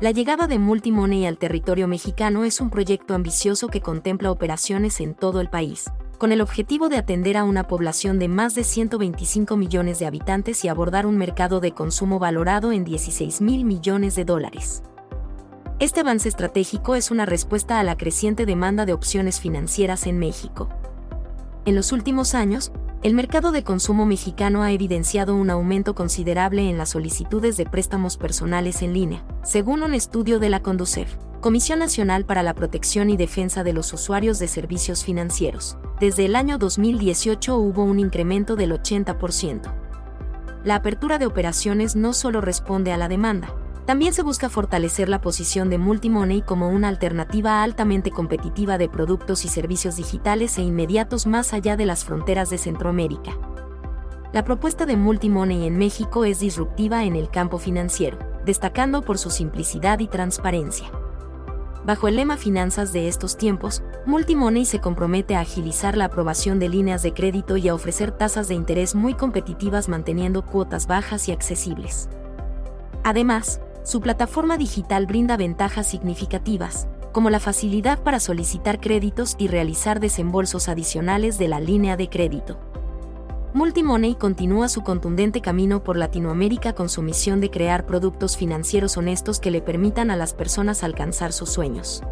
La llegada de Multimoney al territorio mexicano es un proyecto ambicioso que contempla operaciones en todo el país, con el objetivo de atender a una población de más de 125 millones de habitantes y abordar un mercado de consumo valorado en 16 mil millones de dólares. Este avance estratégico es una respuesta a la creciente demanda de opciones financieras en México. En los últimos años, el mercado de consumo mexicano ha evidenciado un aumento considerable en las solicitudes de préstamos personales en línea, según un estudio de la Conducef, Comisión Nacional para la Protección y Defensa de los Usuarios de Servicios Financieros. Desde el año 2018 hubo un incremento del 80%. La apertura de operaciones no solo responde a la demanda, también se busca fortalecer la posición de Multimoney como una alternativa altamente competitiva de productos y servicios digitales e inmediatos más allá de las fronteras de Centroamérica. La propuesta de Multimoney en México es disruptiva en el campo financiero, destacando por su simplicidad y transparencia. Bajo el lema Finanzas de estos tiempos, Multimoney se compromete a agilizar la aprobación de líneas de crédito y a ofrecer tasas de interés muy competitivas manteniendo cuotas bajas y accesibles. Además, su plataforma digital brinda ventajas significativas, como la facilidad para solicitar créditos y realizar desembolsos adicionales de la línea de crédito. Multimoney continúa su contundente camino por Latinoamérica con su misión de crear productos financieros honestos que le permitan a las personas alcanzar sus sueños.